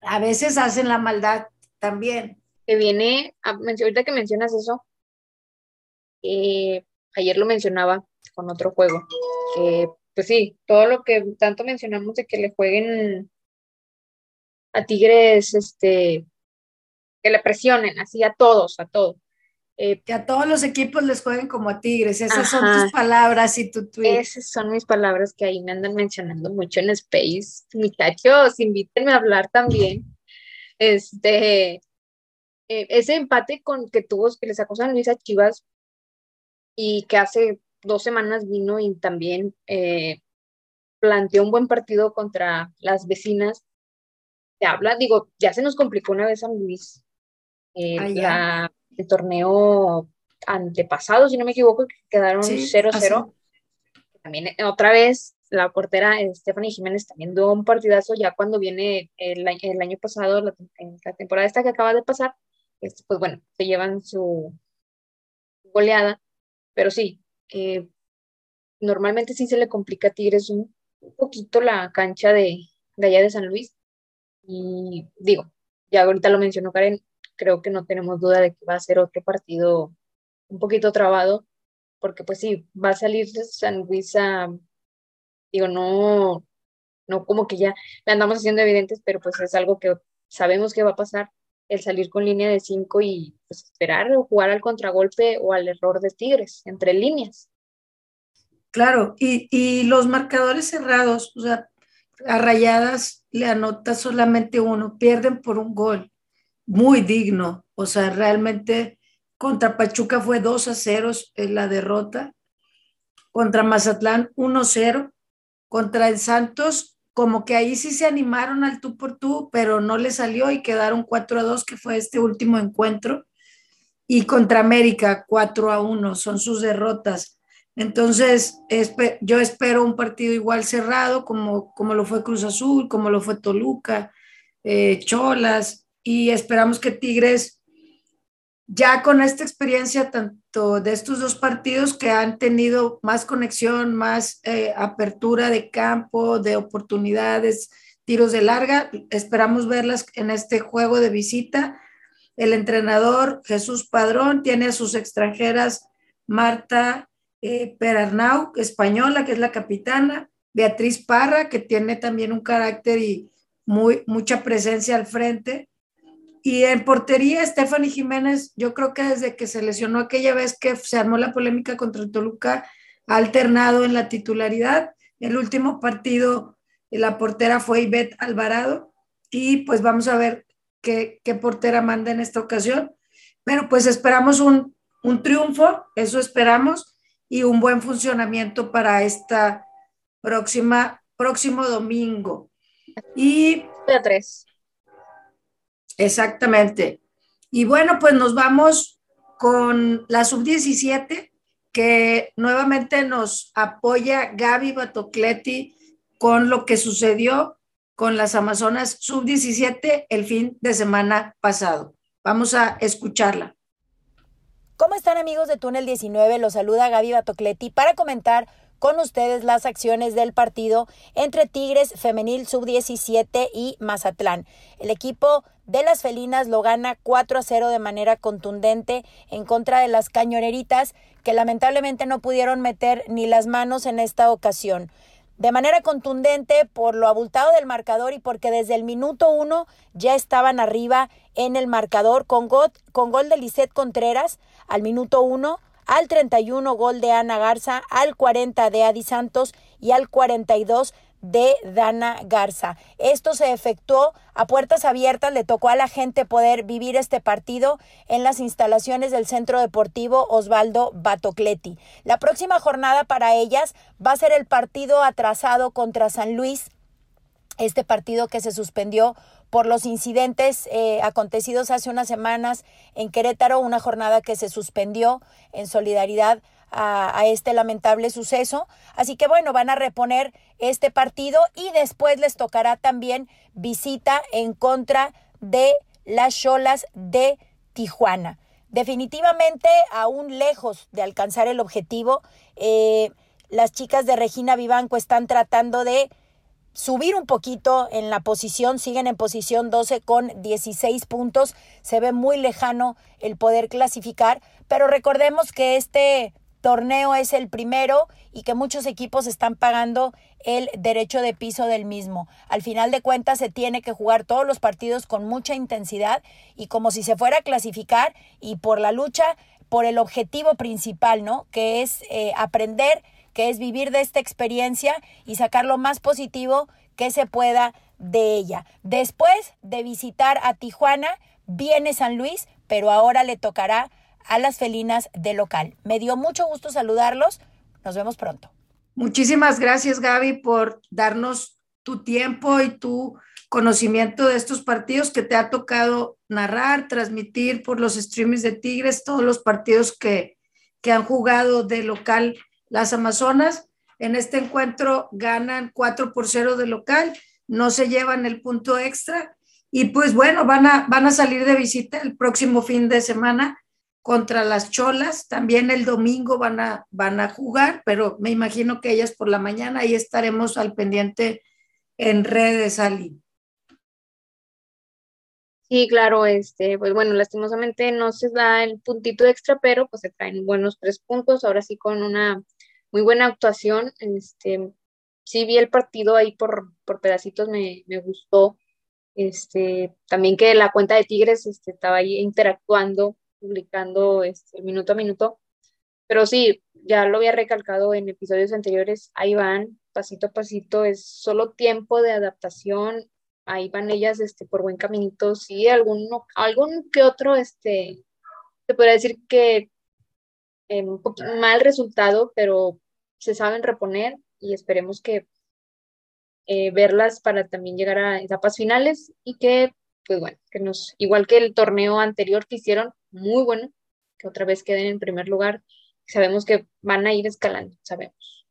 a veces hacen la maldad también. Que viene, ahorita que mencionas eso, eh, ayer lo mencionaba con otro juego, pues sí, todo lo que tanto mencionamos de que le jueguen a Tigres, este, que le presionen así a todos, a todos. Eh, que a todos los equipos les jueguen como a Tigres, esas son tus palabras y tu tweet. Esas son mis palabras que ahí me andan mencionando mucho en Space. Muchachos, invítenme a hablar también. Este, eh, ese empate con que tuvo, que le sacó San Luis a Chivas y que hace dos semanas vino y también eh, planteó un buen partido contra las vecinas. Se habla, digo, ya se nos complicó una vez San Luis Ah, el torneo antepasado, si no me equivoco, quedaron 0-0. También eh, otra vez la portera Stephanie Jiménez también dio un partidazo ya cuando viene el, año pasado, la, la, temporada esta que acaba de pasar, este, pues bueno, se llevan su goleada, pero sí, eh, normalmente sí se le complica a Tigres un, un poquito la cancha de, de allá de San Luis. Y digo, ya ahorita lo mencionó Karen, creo que no tenemos duda de que va a ser otro partido un poquito trabado, porque pues sí, va a salir San Luis a, digo, no, no como que ya la andamos haciendo evidentes, pero pues es algo que sabemos que va a pasar, el salir con línea de cinco y pues esperar o jugar al contragolpe o al error de Tigres, entre líneas. Claro, y, y los marcadores cerrados, o sea, a rayadas le anota solamente uno, pierden por un gol muy digno. O sea, realmente contra Pachuca fue 2 a 0 en la derrota. Contra Mazatlán 1 0. Contra el Santos, como que ahí sí se animaron al tú por tú, pero no le salió y quedaron 4 a 2, que fue este último encuentro. Y contra América 4 a 1 son sus derrotas. Entonces, yo espero un partido igual cerrado, como, como lo fue Cruz Azul, como lo fue Toluca, eh, Cholas, y esperamos que Tigres, ya con esta experiencia tanto de estos dos partidos que han tenido más conexión, más eh, apertura de campo, de oportunidades, tiros de larga, esperamos verlas en este juego de visita. El entrenador Jesús Padrón tiene a sus extranjeras Marta eh, Perarnau, española, que es la capitana, Beatriz Parra, que tiene también un carácter y muy, mucha presencia al frente, y en portería, Stephanie Jiménez, yo creo que desde que se lesionó aquella vez que se armó la polémica contra el Toluca, ha alternado en la titularidad. El último partido, la portera fue Ivette Alvarado. Y pues vamos a ver qué, qué portera manda en esta ocasión. Pero pues esperamos un, un triunfo, eso esperamos, y un buen funcionamiento para esta próxima, próximo domingo. Y... De tres. Exactamente. Y bueno, pues nos vamos con la sub-17, que nuevamente nos apoya Gaby Batocleti con lo que sucedió con las Amazonas sub-17 el fin de semana pasado. Vamos a escucharla. ¿Cómo están amigos de Túnel 19? Los saluda Gaby Batocleti para comentar con ustedes las acciones del partido entre Tigres Femenil Sub-17 y Mazatlán. El equipo de las felinas lo gana 4 a 0 de manera contundente en contra de las cañoneritas que lamentablemente no pudieron meter ni las manos en esta ocasión. De manera contundente por lo abultado del marcador y porque desde el minuto 1 ya estaban arriba en el marcador con gol, con gol de Lisette Contreras al minuto 1 al 31 gol de Ana Garza, al 40 de Adi Santos y al 42 de Dana Garza. Esto se efectuó a puertas abiertas, le tocó a la gente poder vivir este partido en las instalaciones del Centro Deportivo Osvaldo Batocleti. La próxima jornada para ellas va a ser el partido atrasado contra San Luis, este partido que se suspendió por los incidentes eh, acontecidos hace unas semanas en Querétaro, una jornada que se suspendió en solidaridad a, este lamentable suceso. Así que bueno, van a reponer este partido y después les tocará también visita en contra de las Cholas de Tijuana. Definitivamente, aún lejos de alcanzar el objetivo, eh, las chicas de Regina Vivanco están tratando de subir un poquito en la posición, siguen en posición 12 con 16 puntos, se ve muy lejano el poder clasificar, pero recordemos que este torneo es el primero y que muchos equipos están pagando el derecho de piso del mismo. Al final de cuentas se tiene que jugar todos los partidos con mucha intensidad y como si se fuera a clasificar y por la lucha por el objetivo principal, ¿no? Que es eh, aprender, que es vivir de esta experiencia y sacar lo más positivo que se pueda de ella. Después de visitar a Tijuana, viene San Luis, pero ahora le tocará a las felinas de local. Me dio mucho gusto saludarlos. Nos vemos pronto. Muchísimas gracias, Gaby, por darnos tu tiempo y tu conocimiento de estos partidos que te ha tocado narrar, transmitir por los streamings de Tigres, todos los partidos que, que han jugado de local las Amazonas. En este encuentro ganan 4 por 0 de local, no se llevan el punto extra y pues bueno, van a, van a salir de visita el próximo fin de semana contra las Cholas. También el domingo van a, van a jugar, pero me imagino que ellas por la mañana ahí estaremos al pendiente en redes, Ali. Sí, claro, este, pues bueno, lastimosamente no se da el puntito extra, pero pues se traen buenos tres puntos, ahora sí con una muy buena actuación, este, sí vi el partido ahí por, por pedacitos, me, me gustó, este, también que la cuenta de Tigres este, estaba ahí interactuando publicando este, minuto a minuto. Pero sí, ya lo había recalcado en episodios anteriores, ahí van, pasito a pasito, es solo tiempo de adaptación, ahí van ellas este, por buen caminito, sí, alguno, algún que otro, este, se podría decir que un mal resultado, pero se saben reponer y esperemos que eh, verlas para también llegar a etapas finales y que, pues bueno, que nos, igual que el torneo anterior que hicieron, muy bueno, que otra vez queden en primer lugar. Sabemos que van a ir escalando, sabemos.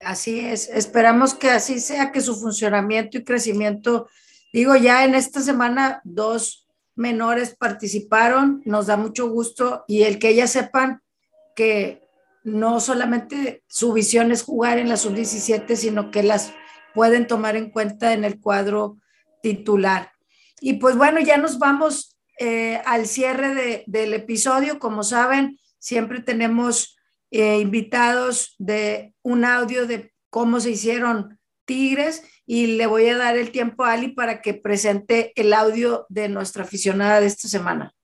Así es, esperamos que así sea, que su funcionamiento y crecimiento, digo, ya en esta semana dos menores participaron, nos da mucho gusto y el que ellas sepan que no solamente su visión es jugar en la sub-17, sino que las pueden tomar en cuenta en el cuadro titular. Y pues bueno, ya nos vamos eh, al cierre del episodio. Como saben, siempre tenemos eh, invitados de un audio de cómo se hicieron tigres y le voy a dar el tiempo a Ali para que presente el audio de nuestra aficionada de esta semana.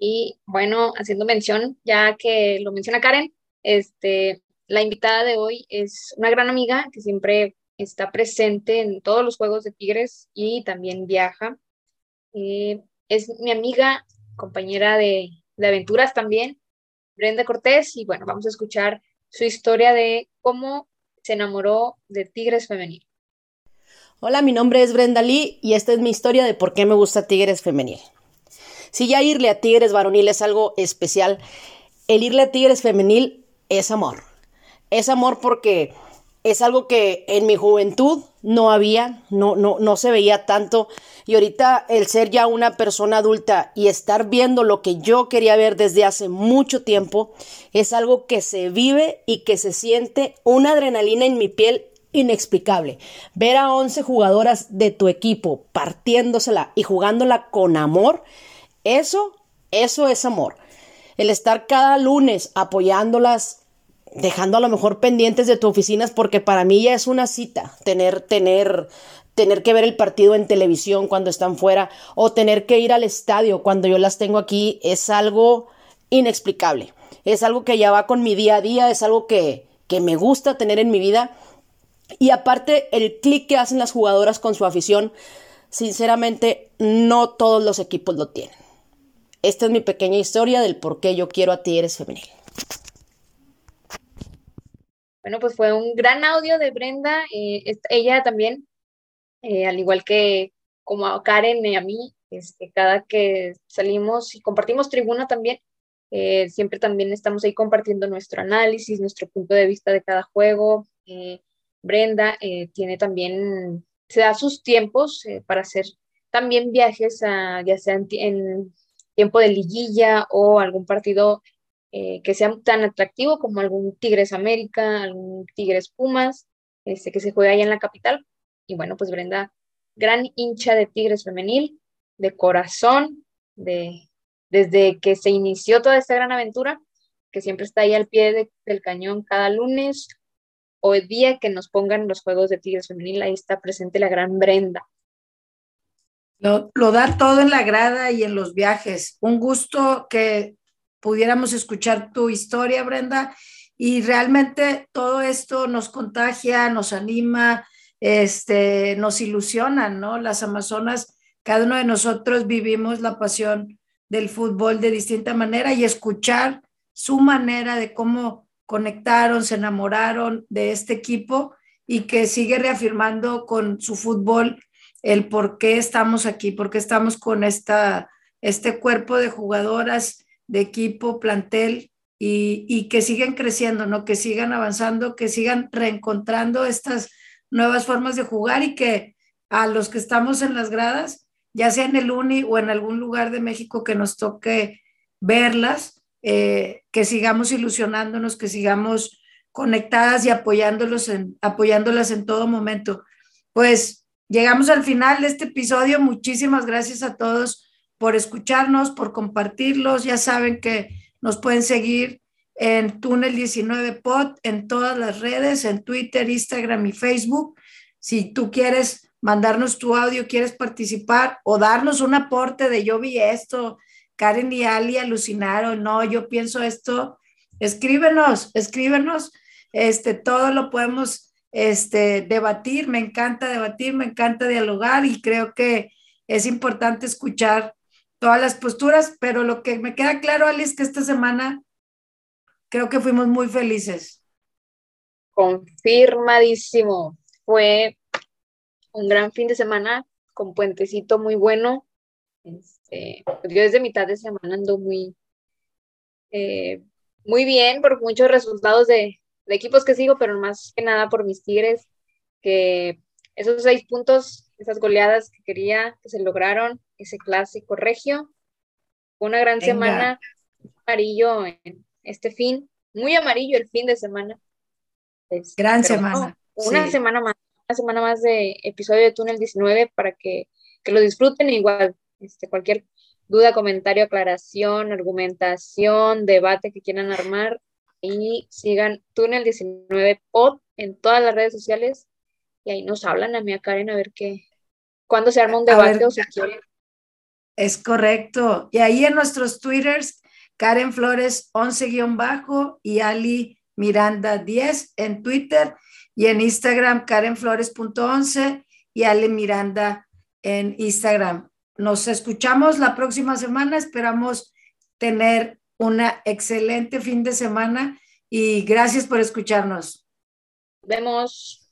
Y bueno, haciendo mención, ya que lo menciona Karen, este, la invitada de hoy es una gran amiga que siempre está presente en todos los juegos de Tigres y también viaja. Eh, es mi amiga, compañera de, aventuras también, Brenda Cortés, y bueno, vamos a escuchar su historia de cómo se enamoró de Tigres Femenil. Hola, mi nombre es Brenda Lee y esta es mi historia de por qué me gusta Tigres Femenil. Si ya irle a Tigres Varonil es algo especial, el irle a Tigres Femenil es amor. Es amor porque es algo que en mi juventud no había, no, no, no se veía tanto. Y ahorita el ser ya una persona adulta y estar viendo lo que yo quería ver desde hace mucho tiempo, es algo que se vive y que se siente una adrenalina en mi piel inexplicable. Ver a 11 jugadoras de tu equipo partiéndosela y jugándola con amor, eso, eso es amor. El estar cada lunes apoyándolas, dejando a lo mejor pendientes de tu oficinas, porque para mí ya es una cita tener, tener, tener que ver el partido en televisión cuando están fuera o tener que ir al estadio cuando yo las tengo aquí, es algo inexplicable. Es algo que ya va con mi día a día, es algo que, que me gusta tener en mi vida. Y aparte, el clic que hacen las jugadoras con su afición, sinceramente, no todos los equipos lo tienen. Esta es mi pequeña historia del por qué yo quiero a Tigres Femenil. Bueno, pues fue un gran audio de Brenda. Eh, ella también, eh, al igual que como a Karen y a mí, este, cada que salimos y compartimos tribuna también, eh, siempre también estamos ahí compartiendo nuestro análisis, nuestro punto de vista de cada juego. Brenda tiene también, se da sus tiempos para hacer también viajes, a, ya sea en tiempo de liguilla o algún partido eh, que sea tan atractivo como algún Tigres América, algún Tigres Pumas, este, que se juega allá en la capital. Y bueno, pues Brenda, gran hincha de Tigres femenil, de corazón, de, desde que se inició toda esta gran aventura, que siempre está ahí al pie del cañón cada lunes o el día que nos pongan los juegos de Tigres femenil, ahí está presente la gran Brenda. Lo, lo, da todo en la grada y en los viajes. Un gusto que pudiéramos escuchar tu historia, Brenda. Y realmente todo esto nos contagia, nos anima, este, nos ilusiona, ¿no? Las Amazonas, cada uno de nosotros vivimos la pasión del fútbol de distinta manera y escuchar su manera de cómo conectaron, se enamoraron de este equipo y que sigue reafirmando con su fútbol el por qué estamos aquí, por qué estamos con esta, este cuerpo de jugadoras de equipo, plantel, y, que sigan creciendo, ¿no? Que sigan avanzando, que sigan reencontrando estas nuevas formas de jugar y que a los que estamos en las gradas, ya sea en el UNI o en algún lugar de México que nos toque verlas, eh, que sigamos ilusionándonos, que sigamos conectadas y apoyándolos en, apoyándolas en todo momento. Pues llegamos al final de este episodio. Muchísimas gracias a todos por escucharnos, por compartirlos. Ya saben que nos pueden seguir en Túnel 19 Pod, en todas las redes, en Twitter, Instagram y Facebook. Si tú quieres mandarnos tu audio, quieres participar o darnos un aporte de yo vi esto, Karen y Ali alucinaron, no, yo pienso esto, escríbenos, escríbenos, este, todo lo podemos este, debatir, me encanta debatir, me encanta dialogar y creo que es importante escuchar todas las posturas, pero lo que me queda claro, Ali, es que esta semana creo que fuimos muy felices. Confirmadísimo. Fue un gran fin de semana con puentecito muy bueno. Este, yo desde mitad de semana ando muy, eh, muy bien por muchos resultados de, de equipos que sigo, pero más que nada por mis Tigres, que esos seis puntos, esas goleadas que quería, que se lograron, ese clásico regio. Una gran semana amarillo en este fin, muy amarillo el fin de semana. Este, gran semana. una semana más, una semana más de episodio de Túnel 19 para que, que lo disfruten igual. Este, cualquier duda, comentario, aclaración, argumentación, debate que quieran armar, y sigan Túnel 19 Pod en todas las redes sociales y ahí nos hablan a mí a Karen a ver qué, cuándo se arma un debate o si quieren. Es correcto. Y ahí en nuestros twitters, Karen Flores 11-bajo y Ali Miranda 10 en Twitter y en Instagram karenflores.11 y Ali Miranda en Instagram. Nos escuchamos la próxima semana. Esperamos tener una excelente fin de semana y gracias por escucharnos. Vemos.